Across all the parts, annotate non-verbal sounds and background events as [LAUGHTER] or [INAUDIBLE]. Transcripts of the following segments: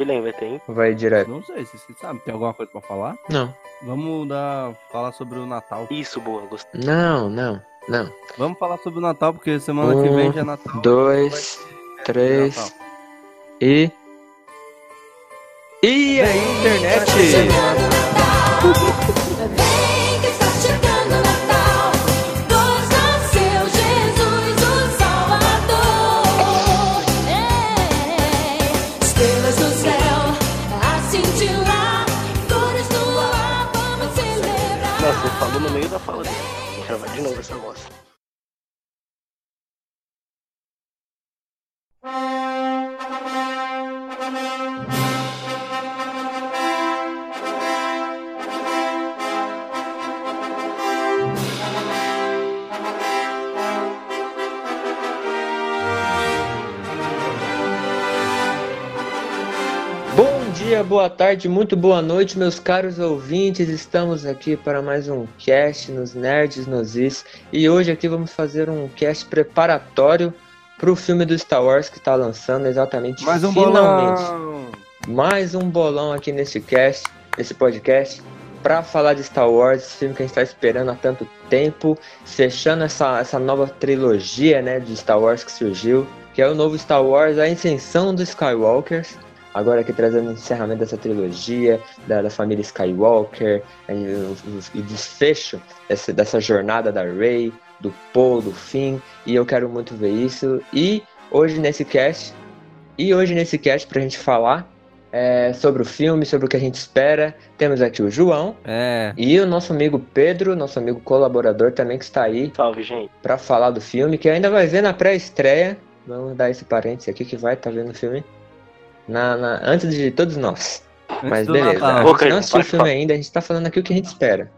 Guilherme, vai ter, hein? Vai direto? Não sei, se você sabe. Tem alguma coisa pra falar? Não. Vamos dar, falar sobre o Natal. Isso, boa, gostei. Não, não, não. Vamos falar sobre o Natal, porque semana que Um, vem já é Natal. Dois, três e. E a internet! Falou no meio da fala dele. Vou gravar dia, boa tarde, muito boa noite, meus caros ouvintes. Estamos aqui para mais um cast nos Nerds nos Is e hoje aqui vamos fazer um cast preparatório para o filme do Star Wars que está lançando exatamente Mais um finalmente. bolão. Mais um bolão aqui nesse cast, nesse podcast, para falar de Star Wars, esse filme que a gente está esperando há tanto tempo, fechando essa, essa nova trilogia né, de Star Wars que surgiu, que é o novo Star Wars, a Ascensão dos Skywalkers. Agora aqui trazendo o encerramento dessa trilogia, da, da família Skywalker, e o, desfecho dessa, dessa jornada da Rey, do Poe, do Finn, e eu quero muito ver isso. E hoje nesse cast, e hoje nesse cast pra gente falar é, sobre o filme, sobre o que a gente espera, temos aqui o João É. e o nosso amigo Pedro, nosso amigo colaborador também que está aí Salve, gente. pra falar do filme, que ainda vai ver na pré-estreia. Vamos dar esse parênteses aqui que vai estar vendo o filme na, na- antes de todos nós. Mas Antes do beleza, Natal. gente não assistiu o filme falar. ainda, a gente tá falando aqui o que a gente espera.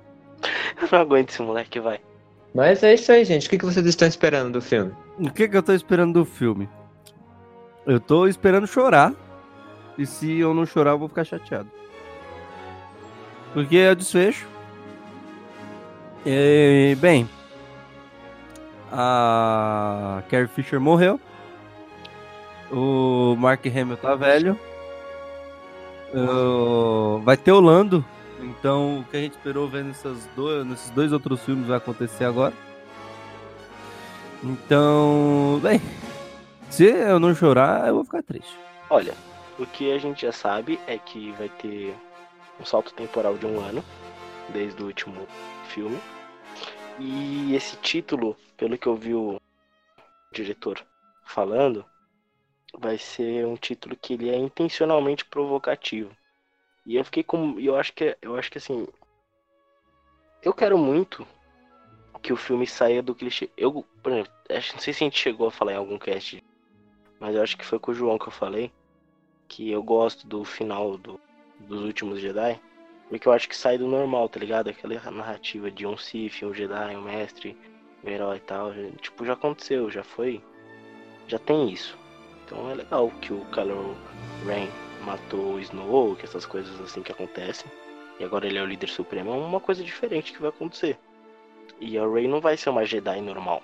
Eu não aguento esse moleque, vai. Mas é isso aí, gente. O que, que vocês estão esperando do filme? O que, que eu tô esperando do filme? Eu tô esperando chorar. E se eu não chorar, eu vou ficar chateado. Porque é o desfecho. E, bem. A Carrie Fisher morreu. O Mark Hamill tá velho. Vai ter o Lando. Então, o que a gente esperou ver nessas dois, nesses dois outros filmes vai acontecer agora. Então, bem, se eu não chorar, eu vou ficar triste. Olha, o que a gente já sabe é que vai ter um salto temporal de um ano, desde o último filme. E esse título, pelo que eu vi o diretor falando, vai ser um título que ele é intencionalmente provocativo. E eu fiquei com. Eu acho que eu acho que assim. Eu quero muito que o filme saia do clichê. Eu, por exemplo, acho- não sei se a gente chegou a falar em algum cast, mas eu acho que foi com o João que eu falei que eu gosto do final do, dos últimos Jedi, porque eu acho que sai do normal, tá ligado? Aquela narrativa de um Sith, um Jedi, um mestre, um herói e tal, tipo, já aconteceu, já foi, já tem isso. Então é legal que o Kylo Ren matou o Snow, que essas coisas assim que acontecem, e agora ele é o líder supremo, é uma coisa diferente que vai acontecer. E a Rey não vai ser uma Jedi normal.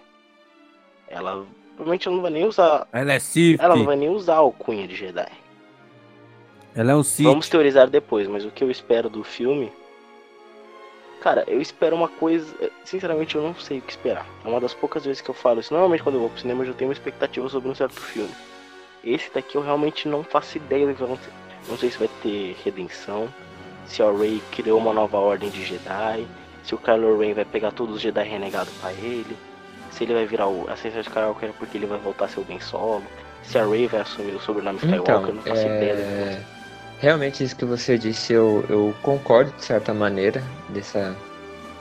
Ela provavelmente ela não vai nem usar, Ela é Sith. ela não vai nem usar o cunha de Jedi. Ela é um Sith. Vamos teorizar depois, mas o que eu espero do filme. Cara, eu espero uma coisa. Sinceramente, eu não sei o que esperar. É uma das poucas vezes que eu falo isso. Normalmente, quando eu vou pro cinema, eu já tenho uma expectativa sobre um certo filme. Esse daqui eu realmente não faço ideia do que vai acontecer. Não sei se vai ter redenção. Se a Rey criou uma nova ordem de Jedi. Se o Kylo Ren vai pegar todos os Jedi renegados pra ele. Se ele vai virar o Ascensão de Skywalker porque ele vai voltar a ser o Ben Solo. Se a Rey vai assumir o sobrenome Skywalker, Então, eu não faço ideia é... acontecer. realmente isso que você disse, eu, eu concordo de certa maneira dessa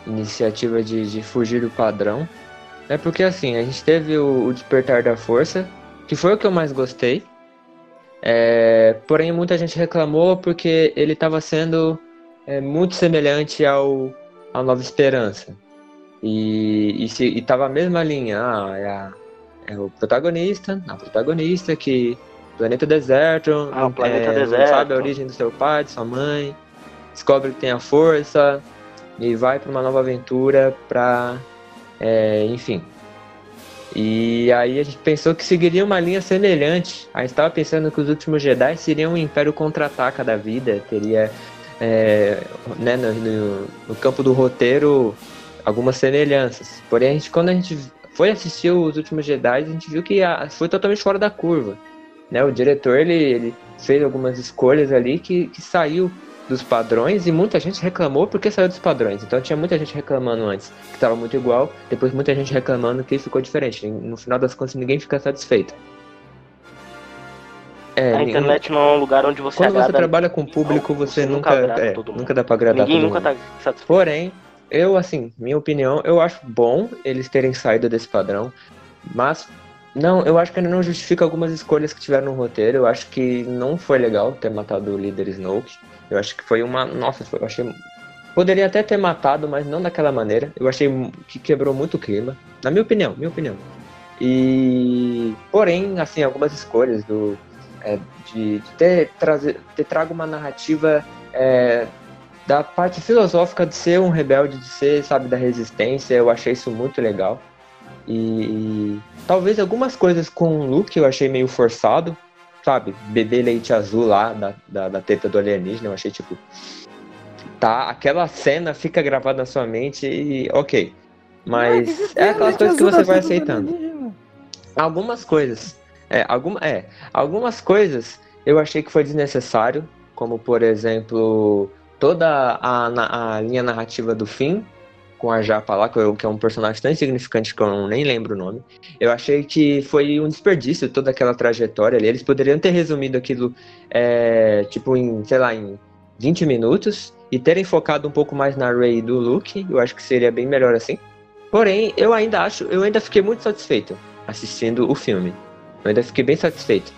iniciativa de, de fugir do padrão. É porque assim, a gente teve o, o Despertar da Força, que foi o que eu mais gostei. É, porém, muita gente reclamou porque ele estava sendo é, muito semelhante ao, ao Nova Esperança. E, e, se, e tava a mesma linha. Ah, é, a- é o protagonista, a protagonista que planeta deserto, Ah, o planeta é, deserto. não sabe a origem do seu pai, de sua mãe, descobre que tem a força e vai para uma nova aventura para, enfim, E aí a gente pensou que seguiria uma linha semelhante. A gente estava pensando que os últimos Jedi seriam um Império contra-ataca da vida, teria é, né, no, no- no campo do roteiro algumas semelhanças. Porém, a gente, quando a gente foi assistir os últimos Jedi, a gente viu que a- foi totalmente fora da curva. Né? O diretor ele, ele fez algumas escolhas ali que, que saiu dos padrões e muita gente reclamou porque saiu dos padrões. Então tinha muita gente reclamando antes que estava muito igual, depois muita gente reclamando que ficou diferente. No final das contas, ninguém fica satisfeito. É, A internet não é um lugar onde você quando você agrada. trabalha com público, Não, você, você nunca, nunca é, nunca dá pra agradar Ninguém nunca mundo. tá satisfeito. Porém, eu, assim, minha opinião, eu acho bom eles terem saído desse padrão, mas não, eu acho que ainda não justifica algumas escolhas que tiveram no roteiro. Eu acho que não foi legal ter matado o líder Snoke. Eu acho que foi uma. Nossa, foi- eu achei. Poderia até ter matado, mas não daquela maneira. Eu achei que quebrou muito o clima. Na minha opinião, minha opinião. E. Porém, assim, algumas escolhas do. é, de, de ter, trazer, ter trago uma narrativa é, da parte filosófica de ser um rebelde, de ser, sabe, da resistência, eu achei isso muito legal. E, e talvez algumas coisas com o Luke eu achei meio forçado, sabe? Beber leite azul lá da, da, da teta do alienígena, eu achei tipo. Tá, aquela cena fica gravada na sua mente e ok. Mas é aquelas coisas que você vai aceitando. Algumas coisas. É, alguma, é, algumas coisas eu achei que foi desnecessário, como por exemplo, toda a, a linha narrativa do fim, com a Japa lá, que, eu- que é um personagem tão insignificante que eu não- nem lembro o nome. Eu achei que foi um desperdício toda aquela trajetória ali. Eles poderiam ter resumido aquilo, é, tipo, em, sei lá, em 20 minutos e terem focado um pouco mais na Rey e do Luke. Eu acho que seria bem melhor assim. Porém, eu ainda acho, eu ainda fiquei muito satisfeito assistindo o filme. Eu ainda fiquei bem satisfeito.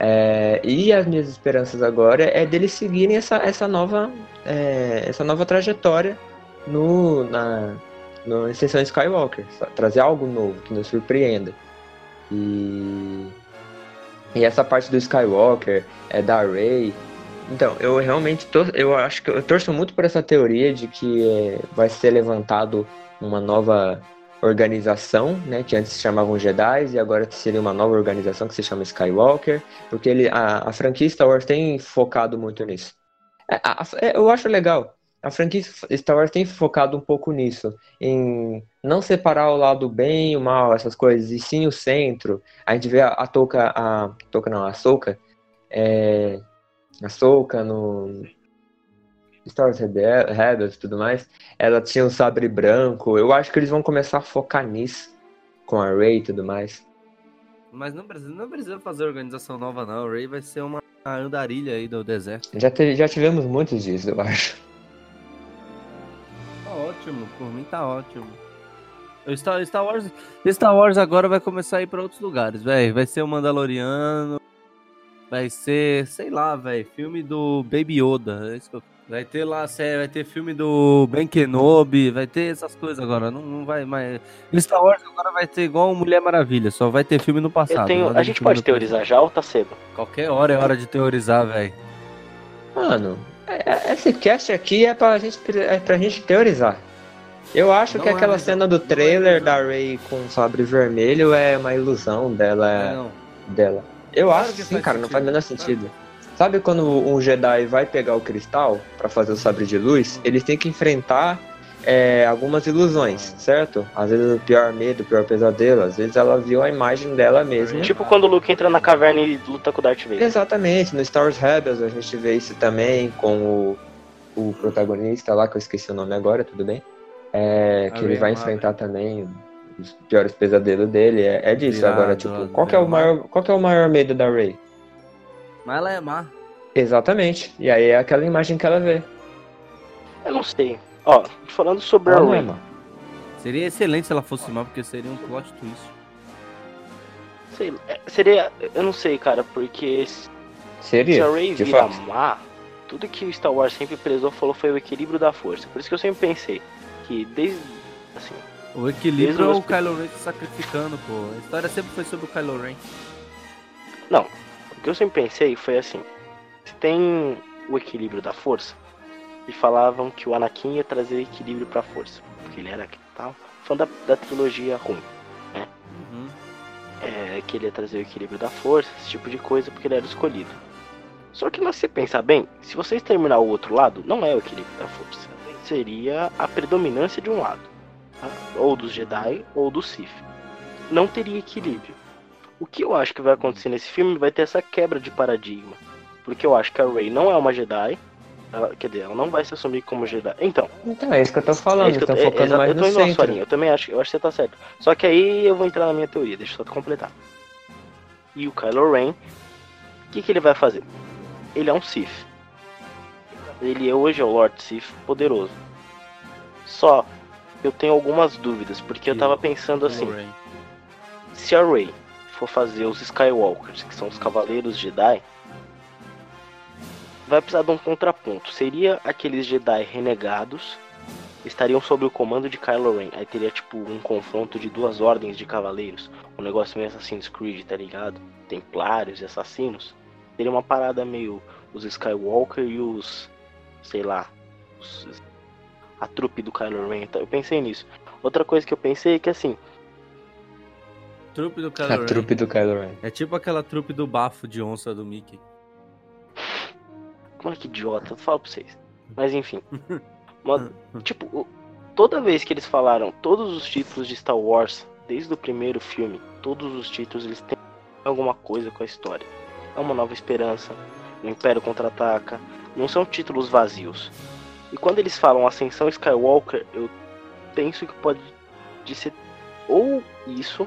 É, e as minhas esperanças agora é deles seguirem essa, essa, nova, é, essa nova trajetória no, na, no Extensão Skywalker. Trazer algo novo que nos surpreenda. E, e essa parte do Skywalker, é, da Rey. Então, eu realmente eu acho que eu torço muito por essa teoria de que é, vai ser levantado uma nova organização, né, que antes se chamavam Jedi e agora seria uma nova organização que se chama Skywalker, porque ele, a, a franquia Star Wars tem focado muito nisso. É, a- é, eu acho legal. A franquia Star Wars tem focado um pouco nisso, em não separar o lado bem e o mal, essas coisas, e sim o centro. A gente vê a, a Toca, a Toca não, a Soca, é, a Soca no Star Wars Rebel- Rebels e tudo mais, ela tinha um sabre branco. Eu acho que eles vão começar a focar nisso, com a Rey e tudo mais. Mas não precisa, não precisa fazer organização nova, não. O Ray vai ser uma andarilha aí do deserto. Já, te- já tivemos muitos dias, eu acho. Tá ótimo, por mim tá ótimo. O Star, Star Wars, Star Wars agora vai começar a ir pra outros lugares, velho. Vai ser o Mandaloriano, vai ser, sei lá, velho, filme do Baby Yoda. é isso que eu- Vai ter lá, série, vai ter filme do Ben Kenobi, vai ter essas coisas agora. Não, não vai mais. Star Wars agora vai ter igual Mulher Maravilha, só vai ter filme no passado. Eu tenho, a gente pode teorizar já ou tá cedo? Qualquer hora é hora de teorizar, velho. Mano, é- é- esse cast aqui é pra gente, é pra gente teorizar. Eu acho Não que é aquela ilusão, cena do é trailer ilusão. da Ray com o sabre vermelho é uma ilusão dela. Não. dela. Eu Claro acho que sim, cara, não faz o menor sentido. sentido. Sabe quando um Jedi vai pegar o cristal pra fazer o sabre de luz? Eles têm que enfrentar é, algumas ilusões, certo? Às vezes o pior medo, o pior pesadelo, às vezes ela viu a imagem dela mesma. Tipo quando o Luke entra na caverna e luta com o Darth Vader. Exatamente, no Star Wars Rebels a gente vê isso também com o, o protagonista lá, que eu esqueci o nome agora, tudo bem? É, que A ele vai Amar, enfrentar também os piores pesadelos dele, é, é disso. Virado, Agora, tipo, a qual que, é o maior, qual que é o maior medo da Rey? Mas ela é má. Exatamente, e aí é aquela imagem que ela vê. Eu não sei. Ó, falando sobre a Ela não é Rey. má. Seria excelente se ela fosse má, porque seria um plot twist. sei- é, seria. Eu não sei, cara, porque se Seria, se a Rey de vira fato. má, tudo que o Star Wars sempre prezou falou foi o equilíbrio da força. Por isso que eu sempre pensei que desde. Assim, O equilíbrio é o Kylo Ren se sacrificando, pô. A história sempre foi sobre o Kylo Ren. o que eu sempre pensei foi assim: se tem o equilíbrio da força, e falavam que o Anakin ia trazer equilíbrio pra força, porque ele era tal, fã da, da trilogia ruim. Uhum. é, que ele ia trazer o equilíbrio da força, esse tipo de coisa, porque ele era escolhido. Só que se você pensar bem, se você exterminar o outro lado, não é o equilíbrio da força. Seria a predominância de um lado. tá? Ou dos Jedi ou do Sith. Não teria equilíbrio. O que eu acho que vai acontecer nesse filme vai ter essa quebra de paradigma. Porque eu acho que a Rey não é uma Jedi. Ela, quer dizer, ela não vai se assumir como Jedi. Então, Então, é isso que eu tô falando, é isso que eu, estão é, focando exa- mais eu tô no indo na sua centro. linha. Eu também acho, eu acho que você tá certo. Só que aí eu vou entrar na minha teoria, deixa eu só completar. E o Kylo Ren, o que, que ele vai fazer? Ele é um Sith. Ele é hoje é o Lord Sith poderoso. Só eu tenho algumas dúvidas, porque eu tava pensando assim, se a Rey for fazer os Skywalkers, que são os Cavaleiros Jedi, vai precisar de um contraponto. Seria aqueles Jedi renegados estariam sob o comando de Kylo Ren. Aí teria tipo um confronto de duas ordens de cavaleiros, um negócio meio Assassin's Creed, tá ligado? Templários e assassinos. Seria uma parada meio os Skywalker e os, sei lá, a trupe do Kylo Ren. Então, Eu pensei nisso. Outra coisa que eu pensei é que assim, Trupe do Kylo A Ren. trupe do Kylo Ren. É tipo aquela trupe do bafo de onça do Mickey. Mano, que idiota, eu falo pra vocês. Mas enfim. [LAUGHS] Tipo, toda vez que eles falaram todos os títulos de Star Wars, desde o primeiro filme, todos os títulos eles têm alguma coisa com a história. É uma nova esperança, o Império contra-ataca, não são títulos vazios. E quando eles falam Ascensão Skywalker, eu penso que pode de ser ou isso,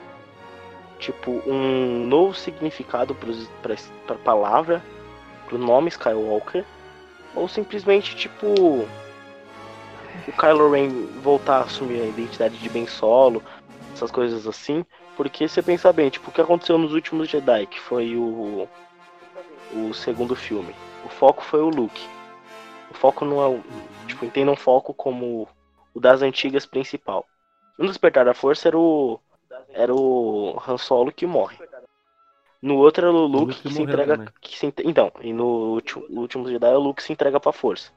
tipo, um novo significado pra pra palavra, pro nome Skywalker, ou simplesmente tipo o Kylo Ren voltar a assumir a identidade de Ben Solo, essas coisas assim, porque você pensa bem, tipo, o que aconteceu nos últimos Jedi, que foi o o segundo filme. O foco foi o Luke. O foco não é o, tipo, entendam o foco como o das antigas principal. No Despertar da Força era o era o Han Solo que morre. No outro era o Luke, Luke que se entrega também. que se, então, e no último, no último Jedi é o Luke que se entrega pra força.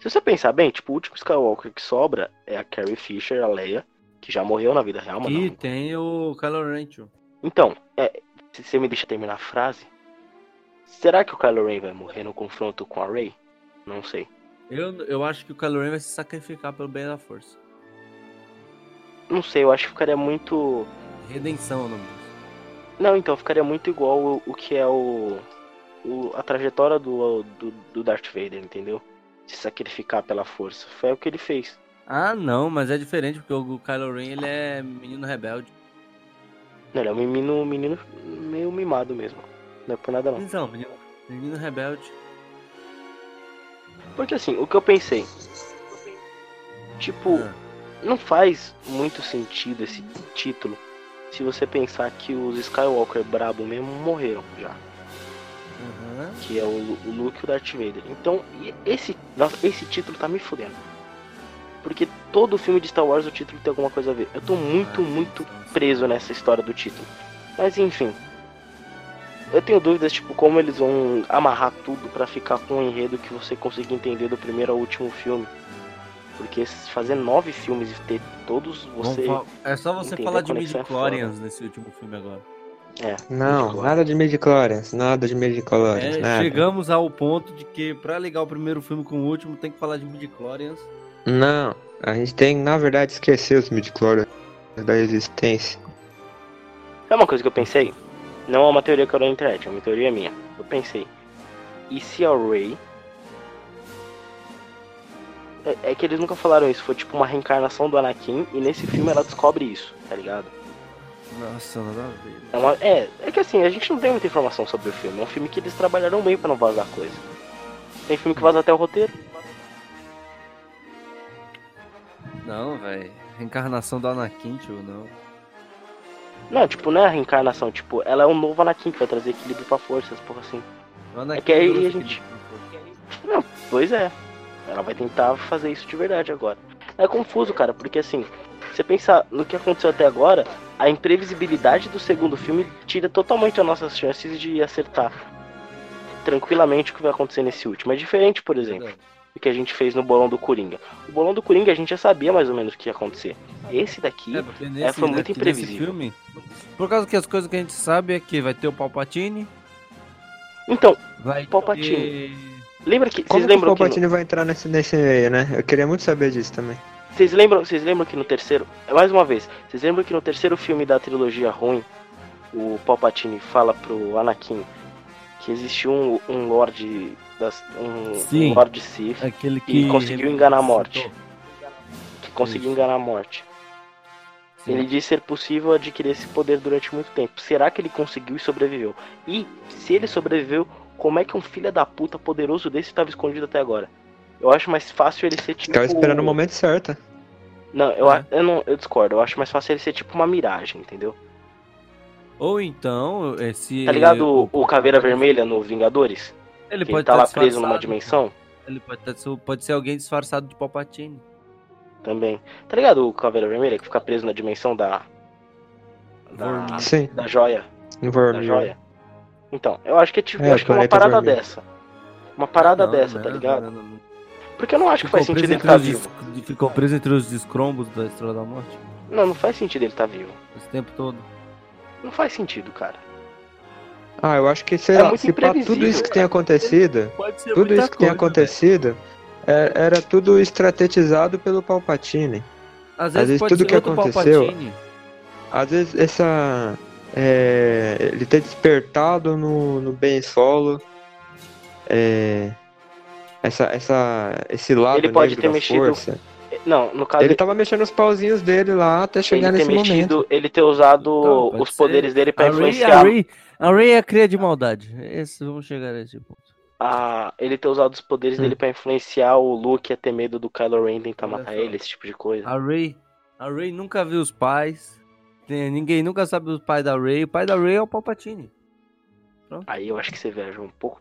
Se você pensar bem, tipo, o último Skywalker que sobra é a Carrie Fisher, a Leia, que já morreu na vida real, mas E não. tem o Kylo Ren. Então, é, se você me deixa terminar a frase, será que o Kylo Ren vai morrer no confronto com a Rey? Não sei. Eu, eu acho que o Kylo Ren vai se sacrificar pelo bem da força. Não sei, eu acho que ficaria muito. Redenção o nome disso. Não, então, ficaria muito igual o, o que é o, o- a trajetória do, do, do Darth Vader, entendeu? Se sacrificar pela força. Foi o que ele fez. Ah, não, mas é diferente porque o Kylo Ren ele é menino rebelde. Não, ele é um menino, menino meio mimado mesmo. Não é por nada não. Então, menino, menino rebelde. Porque assim, o que eu pensei. Tipo, Ah, não faz muito sentido esse título se você pensar que os Skywalker brabo mesmo morreram já. aham. Que é o, o Luke e o Darth Vader. Então, esse, nossa, esse título tá me fudendo. Porque todo filme de Star Wars o título tem alguma coisa a ver. Eu tô muito, Ah, muito então, preso nessa história do título. Mas enfim. Eu tenho dúvidas, tipo, como eles vão amarrar tudo pra ficar com um enredo que você consiga entender do primeiro ao último filme. Porque fazer nove filmes e ter todos você. É só você falar de é midi-chlorians nesse último filme agora. É, Não, nada de midi-chlorians, nada de midi-chlorians, É, chegamos ao ponto de que pra ligar o primeiro filme com o último tem que falar de midi-chlorians. Não, a gente tem, na verdade, esquecer os midi-chlorians da existência. É uma coisa que eu pensei. Não é uma teoria que eu dou na internet, é uma teoria minha. Eu pensei. E se a Rey. É, é que eles nunca falaram isso, foi tipo uma reencarnação do Anakin e nesse filme ela descobre isso, tá ligado? Nossa, nada a ver. É, uma- é, é que assim, a gente não tem muita informação sobre o filme. É um filme que eles trabalharam bem pra não vazar coisa. Tem filme que vaza até o roteiro. Não, velho. Reencarnação do Anakin, tio, não. Não, tipo, não é a reencarnação, tipo, ela é um novo Anakin que vai trazer equilíbrio pra forças, porra assim. É que aí a gente- aquele- Não, pois é. Ela vai tentar fazer isso de verdade agora. É confuso, cara, porque assim, você pensar no que aconteceu até agora, a imprevisibilidade do segundo filme tira totalmente as nossas chances de acertar tranquilamente o que vai acontecer nesse último. É diferente, por exemplo. Verdade. Do que a gente fez no bolão do Coringa. O bolão do Coringa a gente já sabia mais ou menos o que ia acontecer. Esse daqui É, porque nesse, foi muito imprevisível. filme, por causa que as coisas que a gente sabe é que vai ter o Palpatine, Então, vai Palpatine. ter... lembra que Como vocês que o lembram que, no- Palpatine vai entrar nesse, nesse meio, né? Eu queria muito saber disso também. vocês lembram, vocês lembram que no terceiro, mais uma vez, vocês lembram que no terceiro filme da trilogia ruim, o Palpatine fala pro Anakin que existe um, um Lorde das um, Sim. um Lorde Sith Aquele E que... conseguiu enganar a morte. que conseguiu Isso. enganar a morte. Sim. Ele disse ser possível adquirir esse poder durante muito tempo. Será que ele conseguiu e sobreviveu? E se ele sobreviveu, como é que um filho da puta poderoso desse estava escondido até agora? Eu acho mais fácil ele ser tipo. Ficava esperando o momento certo. Não, eu, É. eu não, eu discordo. Eu acho mais fácil ele ser tipo uma miragem, entendeu? Ou então, esse... Tá ligado o, o Caveira Vermelha no Vingadores? Ele Que pode tá tá lá preso numa dimensão? Ele pode, tá- pode ser alguém disfarçado de Palpatine. Também. Tá ligado o Caveira Vermelha que fica preso na dimensão da. Da. Sim, da joia? no da joia. Então, eu acho que é tipo, É, acho que é uma parada Vormir. dessa. Uma parada Não, dessa, não, tá ligado? não, não, não. Porque eu não acho que faz Ficou sentido ele estar os vivo. dis- Ficou preso entre os descrombos da Estrela da Morte Não, não faz sentido ele estar vivo. esse tempo todo. Não faz sentido, cara. Ah, eu acho que, sei É lá, se pá, tudo isso que tem acontecido, tudo isso que tem acontecido, é- era tudo estrategizado pelo Palpatine. Às às vezes, vezes pode tudo ser que aconteceu- Palpatine. Às vezes essa. é, ele ter despertado no, no Ben Solo. é, essa, essa, esse lado Ele pode ter da mexido- força. Não, no caso, Ele tava mexendo os pauzinhos dele lá até chegar nesse momento. mexido, ele ter usado Então, os ser. poderes dele pra A Rey, influenciar. A Rey é a cria de maldade. Esse, vamos chegar nesse ponto. a- ele ter usado os poderes Hum. dele pra influenciar o Luke a ter medo do Kylo Ren tentar Olha matar só. ele, esse tipo de coisa. A Rey, a Rey nunca viu os pais. Ninguém nunca sabe os pais da Rey. O pai da Rey é o Palpatine. Aí eu acho que você viaja um pouco.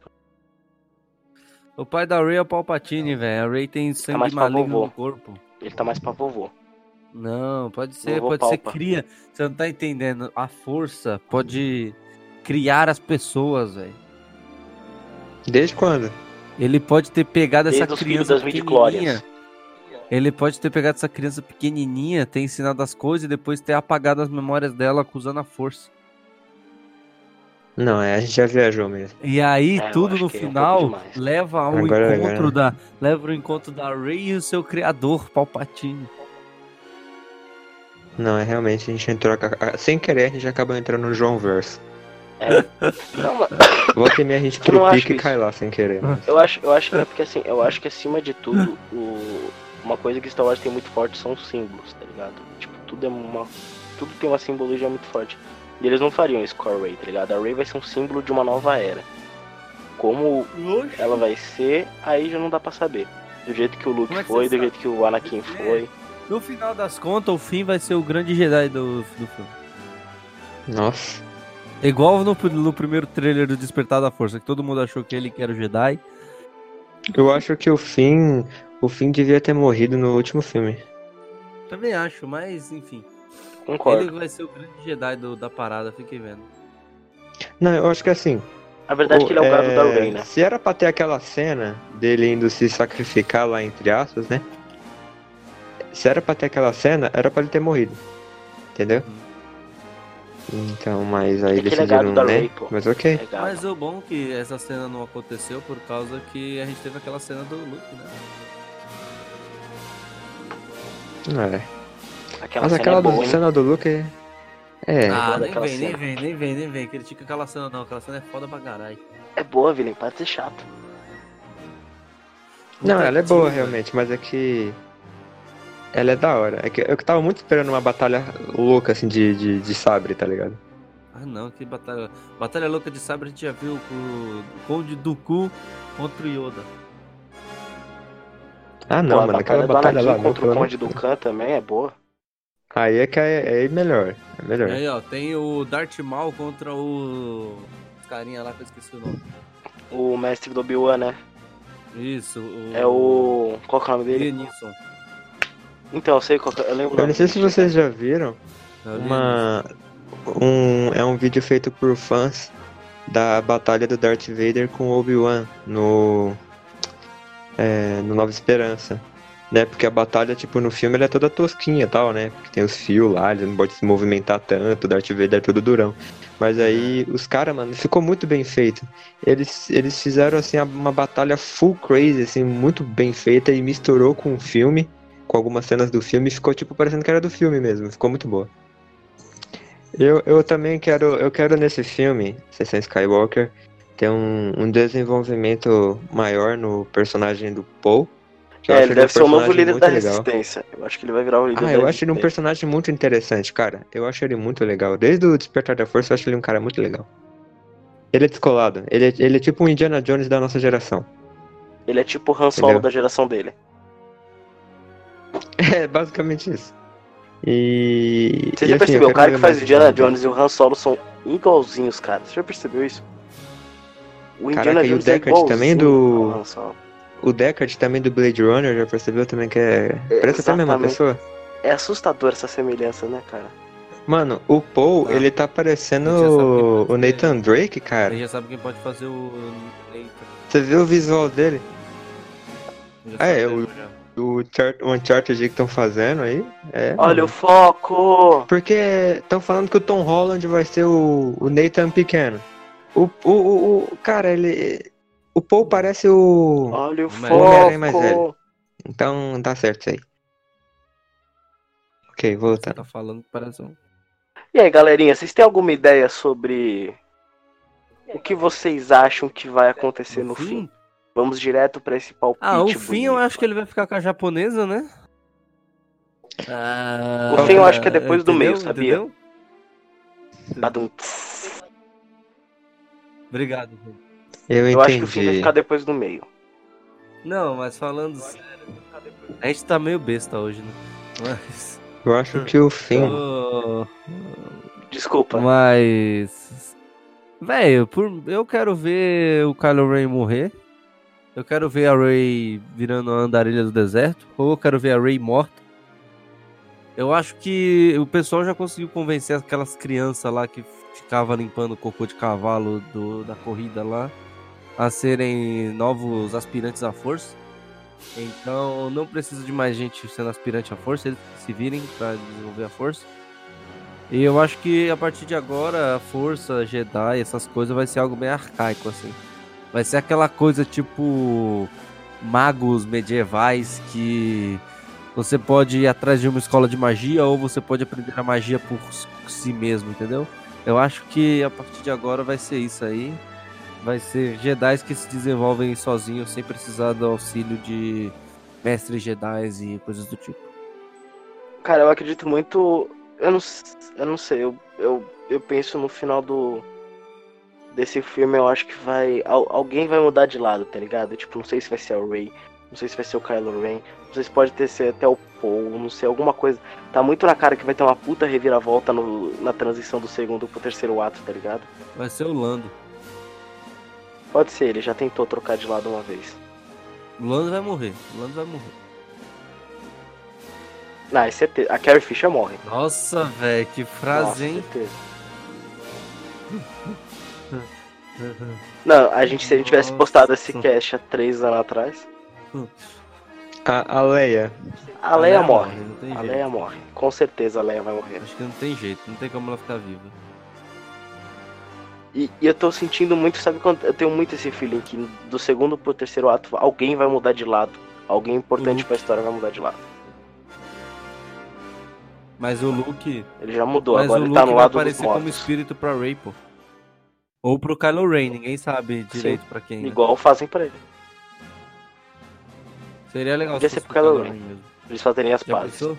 O pai da Rey é o Palpatine, velho. A Rey tem sangue mais pra maligno no corpo. Ele tá mais pra vovô. Não, pode ser, Vovô pode ser Palpa. cria. Você não tá entendendo. A força pode criar as pessoas, velho. Desde quando? Ele pode ter pegado essa Desde filhos criança pequenininha. Ele pode ter pegado essa criança pequenininha, ter ensinado as coisas e depois ter apagado as memórias dela acusando a força. Não, é, a gente já viajou mesmo. E aí É, tudo no que é um final leva ao Agora- encontro agora- da leva ao encontro da Rey e o seu criador Palpatine. Não, é realmente a gente entrou. a- a- Sem querer, a gente acabou entrando no João Verso. É. Não, mas [COUGHS] Volta e meia a gente Eu não acho trupica e isso. cai lá sem querer. né? eu acho, eu acho que é porque assim, eu acho que acima de tudo, o- uma coisa que Star Wars tem muito forte são os símbolos, tá ligado? Tipo, tudo é uma. Tudo tem uma simbologia muito forte. E eles não fariam isso com a Rey, tá ligado? A Rey vai ser um símbolo de uma nova era. Como ela vai ser, aí já não dá pra saber. Do jeito que o Luke é que foi, do jeito que o Anakin foi. No final das contas, o fim vai ser o grande Jedi do, do filme. Nossa. Igual no, no primeiro trailer do Despertar da Força, que todo mundo achou que ele que era o Jedi. Eu acho que o fim. O fim devia ter morrido no último filme. Também acho, mas enfim. Concordo. Ele vai ser o grande Jedi do- da parada, fiquem vendo. Não, eu acho que assim. A verdade é que ele é o gado é, da Rey, né? Se era pra ter aquela cena dele indo se sacrificar lá, entre aspas, né? Se era pra ter aquela cena, era pra ele ter morrido. Entendeu? Então, mas aí É decidiram, né? Mas ok. É. Mas o bom é que essa cena não aconteceu por causa que a gente teve aquela cena do Luke, né? É. Aquela Mas cena aquela é boa, cena do Luke é. É. ah, nem vem, nem vem, nem vem, nem vem. Critica aquela cena não, aquela cena é foda pra caralho. É boa, Villain, para de ser chato. Não, ela é boa realmente, mas é que. Ela é da hora. É que eu que tava muito esperando uma batalha louca, assim, de, de, de sabre, tá ligado? Ah não, que batalha. Batalha louca de sabre a gente já viu com o Conde Dooku contra o Yoda. Ah, Pô, não, a mano, aquela batalha lá. contra o Conde de Deus. Dukan também é boa. Aí é que é, é melhor. É melhor. E aí, ó, tem o Darth Maul contra o. Os carinha lá que eu esqueci o nome. O mestre do Obi-Wan, né? Isso, o. É o. Qual que é o nome dele? Lianisson. Então, eu sei qual que é. Eu lembro. Eu não sei se vocês já viram É uma. Um, é um vídeo feito por fãs da batalha do Darth Vader com o Obi-Wan no. é, no Nova Esperança. Né? Porque a batalha, tipo, no filme ela é toda tosquinha e tal, né? Porque tem os fios lá, ele não pode se movimentar tanto, o Darth Vader é todo durão. Mas aí, os caras, mano, ficou muito bem feito. Eles, eles fizeram, assim, uma batalha full crazy, assim, muito bem feita e misturou com o filme, com algumas cenas do filme, ficou, tipo, parecendo que era do filme mesmo. Ficou muito boa. Eu, eu também quero, eu quero nesse filme, Sessão Skywalker, ter um, um desenvolvimento maior no personagem do Paul. É, ele um deve ser o novo líder da legal. resistência. Eu acho que ele vai virar o líder Ah, da eu acho ele um personagem muito interessante, cara. Eu acho ele muito legal. Desde o Despertar da Força, eu acho ele um cara muito legal. Ele é descolado. Ele é, ele é tipo um Indiana Jones da nossa geração. Ele é tipo o Han Solo Entendeu? da geração dele. [LAUGHS] É basicamente isso. E. Você e, já assim, percebeu? eu O cara que faz mais Indiana. Jones e o Han Solo são igualzinhos, cara. Você já percebeu isso? O Caraca, Indiana e o Jones é Deckard também do- ao Han Solo. O Deckard também do Blade Runner, já percebeu também que é. Parece até a mesma pessoa. É assustador essa semelhança, né, cara? Mano, o Paul, Ah. ele tá parecendo o, o Nathan Drake, cara. Aí já sabe quem pode fazer o Nathan. Você viu o visual dele? Já Ah, é, o- já. O, o Uncharted que estão fazendo aí. É, Olha mano. o foco! Porque estão falando que o Tom Holland vai ser o, o Nathan pequeno. O, o, o, o- cara, ele. O Paul parece o. Olha o Mas- Homem-Aranha mais velho. foco! Então dá certo isso aí. Ok, voltando. tá falando parece um. E aí, galerinha, vocês têm alguma ideia sobre o que vocês acham que vai acontecer no fim? Vamos direto pra esse palpite. Ah, o fim eu acho que ele vai ficar com a japonesa, né? Ah, O fim eu acho que é depois do entendeu? meio, sabia? Entendeu? Badum. Obrigado. gente. Eu, Eu acho que o fim vai entendi. ficar depois do meio. Não, mas falando sério, a gente tá meio besta hoje, né? Mas. Eu acho que o fim. Oh, Desculpa. mas. Velho, por... eu quero ver o Kylo Ren morrer. Eu quero ver a Rey virando a andarilha do deserto. Ou eu quero ver a Rey morta. Eu acho que o pessoal já conseguiu convencer aquelas crianças lá que ficavam limpando o cocô de cavalo do- da corrida lá a serem novos aspirantes à força. Então não precisa de mais gente sendo aspirante à força, eles se virem para desenvolver a força. E eu acho que a partir de agora a força, Jedi, essas coisas vai ser algo bem arcaico assim. Vai ser aquela coisa tipo magos medievais que você pode ir atrás de uma escola de magia ou você pode aprender a magia por si mesmo, entendeu? Eu acho que a partir de agora vai ser isso aí. Vai ser Jedi que se desenvolvem sozinhos sem precisar do auxílio de mestres Jedi e coisas do tipo. Cara, eu acredito muito. Eu não, eu não sei, eu, eu, eu penso no final do. Desse filme, eu acho que vai. al- alguém vai mudar de lado, tá ligado? Tipo, não sei se vai ser o Rey, não sei se vai ser o Kylo Ren, não sei se pode ter ser até o Paul, não sei, alguma coisa. Tá muito na cara que vai ter uma puta reviravolta no, na transição do segundo pro terceiro ato, tá ligado? Vai ser o Lando. Pode ser, ele já tentou trocar de lado uma vez. O Lando vai morrer. O Lando vai morrer. Não, é certeza. A Carrie Fisher morre. Nossa, velho, que frase, Nossa, hein? certeza. [LAUGHS] Não, a gente, se a gente tivesse postado esse cast há três anos atrás, A, a Leia. a Leia morre. Não tem A jeito. Leia morre. Com certeza a Leia vai morrer. Acho que não tem jeito, não tem como ela ficar viva. E, e eu tô sentindo muito, sabe quando eu tenho muito esse feeling que do segundo pro terceiro ato alguém vai mudar de lado. Alguém importante Luke. pra história vai mudar de lado. Mas o Luke. Ele já mudou, mas agora o ele Luke tá no vai lado dos aparecer como espírito pra Rey, pô. Ou pro Kylo Ren, ninguém sabe direito pra quem. né? Igual fazem pra ele. Seria legal Podia se ser pro Kylo Kylo Ren. Mesmo. Eles fazerem as Já pazes. pensou?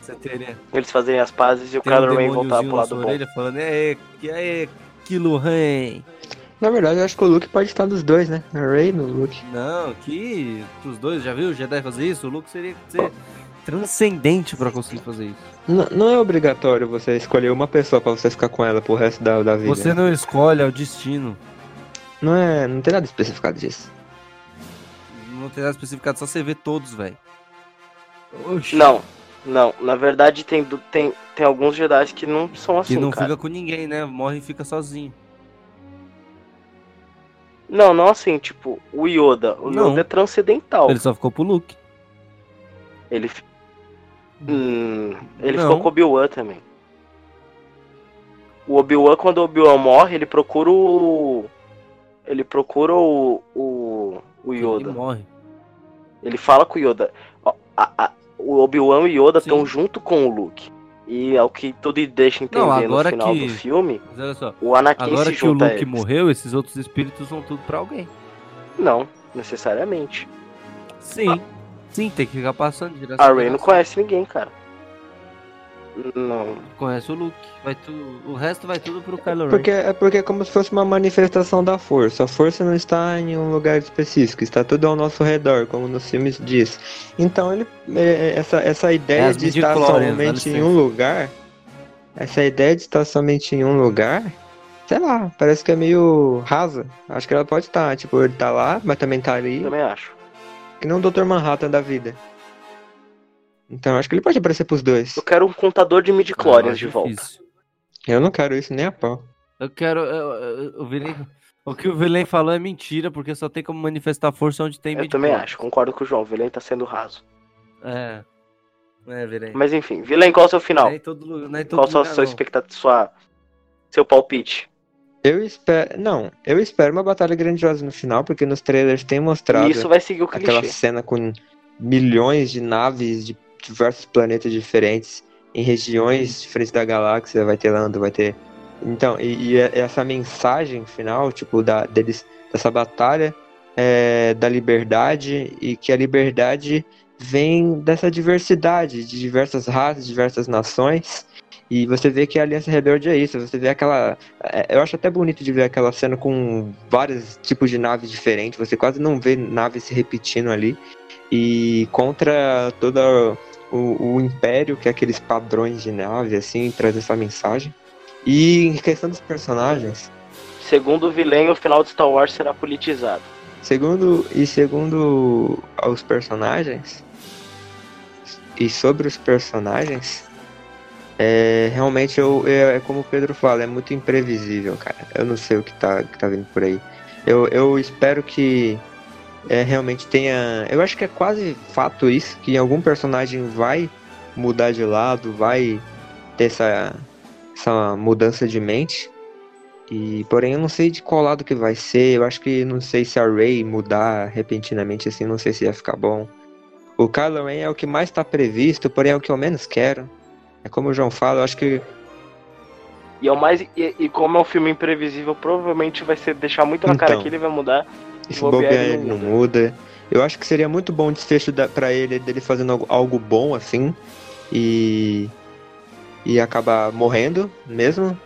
Você teria. Eles fazerem as pazes e o Tem um Kylo Ren voltar pro lado bom. orelha falando, é, que é, Kylo Ren. Na verdade, eu acho que o Luke pode estar dos dois, né? A Rey no Luke. Não, que os dois, já viu o Jedi fazer isso? O Luke seria que ser transcendente pra conseguir fazer isso. N- não é obrigatório você escolher uma pessoa pra você ficar com ela pro resto da, da vida. Você não escolhe, é o destino. Não é. Não tem nada especificado disso. Não tem nada especificado, só você vê todos, velho. Não, não. Na verdade tem, tem, tem alguns Jedi que não são assim, Que não cara. fica com ninguém, né? Morre e fica sozinho. Não, não assim, tipo, o Yoda. O Não. Yoda é transcendental. Ele só ficou pro Luke. Ele. Hum, ele Não. ficou com o Obi-Wan também. O Obi-Wan, quando o Obi-Wan morre, ele procura o. Ele procura o. O, o Ele Yoda. morre. Ele fala com o Yoda. A- a- o Obi-Wan e o Yoda Sim. estão junto com o Luke. E é o que tudo deixa entender Não, no final que- do filme, só. o Anakin Agora se que o Luke morreu, esses outros espíritos vão tudo pra alguém. Não, necessariamente. Sim. Sim, tem que ficar passando geração A Rey não conhece ninguém, cara. Não. Conhece o Luke. Vai tudo, o resto vai tudo pro Kylo Ren. Porque, é porque é como se fosse uma manifestação da força. A força não está em um lugar específico, está tudo ao nosso redor, como nos filmes diz. Então ele é, essa, essa É ideia as de estar somente em um lugar, essa ideia de estar somente em um lugar, sei lá, parece que é meio rasa. Acho que ela pode estar, tipo, ele tá lá, mas também tá ali, Também acho. Que nem o Dr. Manhattan da vida. Então acho que ele pode aparecer pros dois. Eu quero um contador de Ah, midi-chlorians acho de volta. difícil. Eu não quero isso nem a pau. Eu quero. eu- eu- o, que o Vilen falou é mentira, porque só tem como manifestar força onde tem Eu também acho, concordo com o João. O Villain tá sendo raso. É. É. Mas enfim, Villain, qual é o seu final? Não é todo, não é todo Qual é o lugar, seu não. expectativa, sua, seu palpite? Eu espero. Não, eu espero uma batalha grandiosa no final, porque nos trailers tem mostrado E isso vai seguir o aquela clichê. cena com milhões de naves de diversos planetas diferentes, em regiões diferentes da galáxia, vai ter Lando, vai ter. Então, e, e essa mensagem final, tipo, da, deles, dessa batalha é, da liberdade, e que a liberdade vem dessa diversidade, de diversas raças, diversas nações. E você vê que a Aliança Rebelde é isso, você vê aquela. é, Eu acho até bonito de ver aquela cena com vários tipos de naves diferentes, você quase não vê naves se repetindo ali. E contra todo o, o Império, que é aqueles padrões de nave, assim, traz essa mensagem. E em questão dos personagens, Segundo o Villain, o final de Star Wars será politizado. segundo e segundo os personagens, e sobre os personagens, é, realmente eu, é, é como o Pedro fala, é muito imprevisível, cara. Eu não sei o que tá, que tá vindo por aí. Eu, eu espero que é, realmente tenha. Eu acho que é quase fato isso, que algum personagem vai mudar de lado, vai ter essa, essa mudança de mente. E porém eu não sei de qual lado que vai ser. Eu acho que não sei se a Rey mudar repentinamente assim, não sei se ia ficar bom. O Kylo Ren é o que mais está previsto, porém é o que eu menos quero. É como o João fala, eu acho que E é o mais. E, e como é um filme imprevisível, provavelmente vai ser deixar muito na cara Então. que ele vai mudar. esse bobear, ele não não muda. Eu acho que seria muito bom o desfecho da, pra ele, dele fazendo algo, algo bom assim. E. E acabar morrendo mesmo.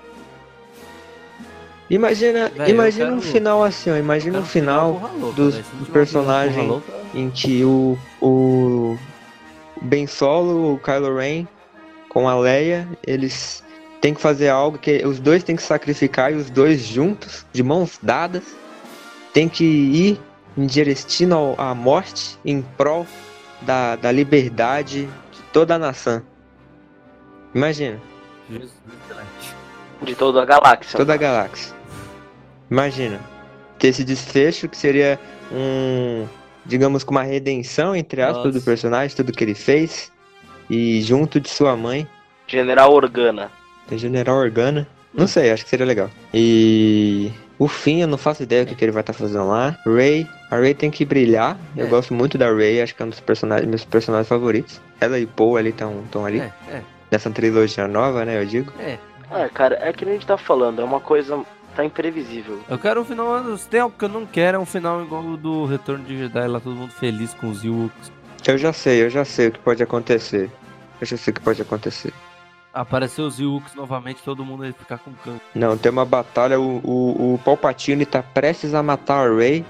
Imagina, Véi, eu imagina um final assim, ó. Imagina um final dos- dos personagens em que o, o Ben Solo, o Kylo Ren com a Leia, eles têm que fazer algo que os dois têm que sacrificar e os dois juntos, de mãos dadas, têm que ir em destino à morte em prol da, da liberdade de toda a nação. Imagina, De toda a galáxia. toda a galáxia. Imagina ter esse desfecho que seria um, digamos, com uma redenção entre aspas do Nossa. personagem, tudo que ele fez e junto de sua mãe, General Organa. tem General Organa. Não sei, acho que seria legal. E o fim, eu não faço ideia do que, que ele vai estar fazendo lá. Ray, a Ray tem que brilhar. Eu É. gosto muito da Ray, acho que é um dos personagens, meus personagens favoritos. Ela e Paul ali estão ali, É, é, nessa trilogia nova, né, eu digo. é. Ah, cara, é que nem a gente tá falando, é uma coisa. tá imprevisível. Eu quero um final. Se tem algo que eu não quero, é um final igual o do Retorno de Jedi, lá todo mundo feliz com os Ewoks. Eu já sei, eu já sei o que pode acontecer. Eu já sei o que pode acontecer. Aparecer os Ewoks novamente, todo mundo ia ficar com canto. Não, tem uma batalha, o, o, o Palpatine tá prestes a matar a Rey.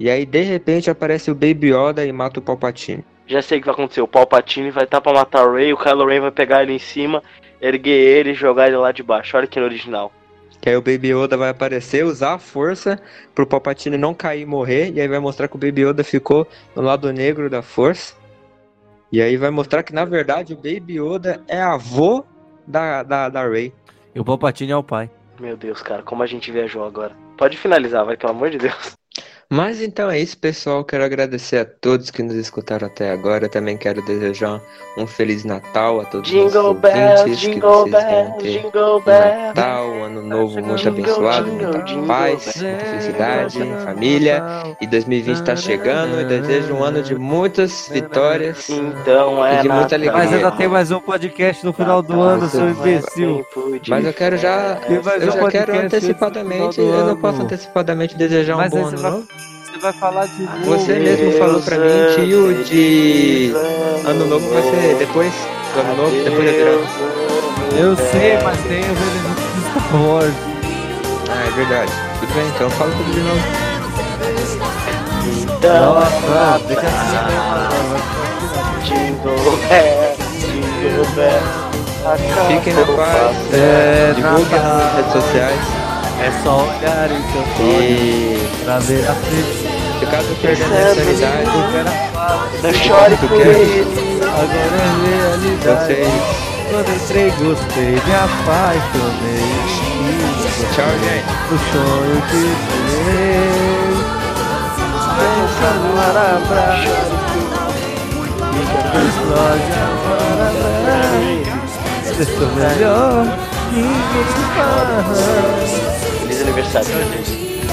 E aí, de repente, aparece o Baby Yoda e mata o Palpatine. Já sei o que vai acontecer. O Palpatine vai estar pra matar o Rey, o Kylo Ren vai pegar ele em cima, erguer ele e jogar ele lá de baixo. Olha que no original. Que aí o Baby Yoda vai aparecer, usar a força pro Palpatine não cair e morrer. E aí vai mostrar que o Baby Yoda ficou no lado negro da força. E aí vai mostrar que, na verdade, o Baby Yoda é avô da, da, da Rey. E o Palpatine é o pai. Meu Deus, cara, como a gente viajou agora. Pode finalizar, vai, pelo amor de Deus. Mas então é isso, pessoal. Quero agradecer a todos que nos escutaram até agora. Eu também quero desejar um Feliz Natal a todos os Jingle nossos bells, ouvintes. Que jingle vocês venham bells, ter jingle um bells. Natal, um ano novo muito Jingle, abençoado, jingle, muita jingle paz, muita felicidade, família. E 2020 está chegando e desejo um ano de muitas vitórias. Então é E de muita Natal. Mas alegria. ainda tem mais um podcast no final do ano, seu imbecil. Mas eu quero já, eu um já quero antecipadamente, eu não posso antecipadamente desejar um Mas bom ano novo. Você vai falar de novo. Você mesmo falou pra mim que o de ano novo vai ser depois do ano novo, depois da virada. Eu sei, mas tem o Benedito de Star Wars. Ah, é verdade. Tudo bem, então fala tudo de novo. Então não, deixa assim. Jingle bells, jingle bells. Fiquem na paz, É, divulguem nas redes sociais É só olhar em seu e pra ver a frente. se caso perder a sanidade, Não chore por Porque- ele. Agora é realidade. Quando entrei, gostei, me apaixonei. Tchau, gente. O sonho que tem. Pensando para abraço. Explode agora. Estou melhor. Ninguém se faz. Aniversário, gente.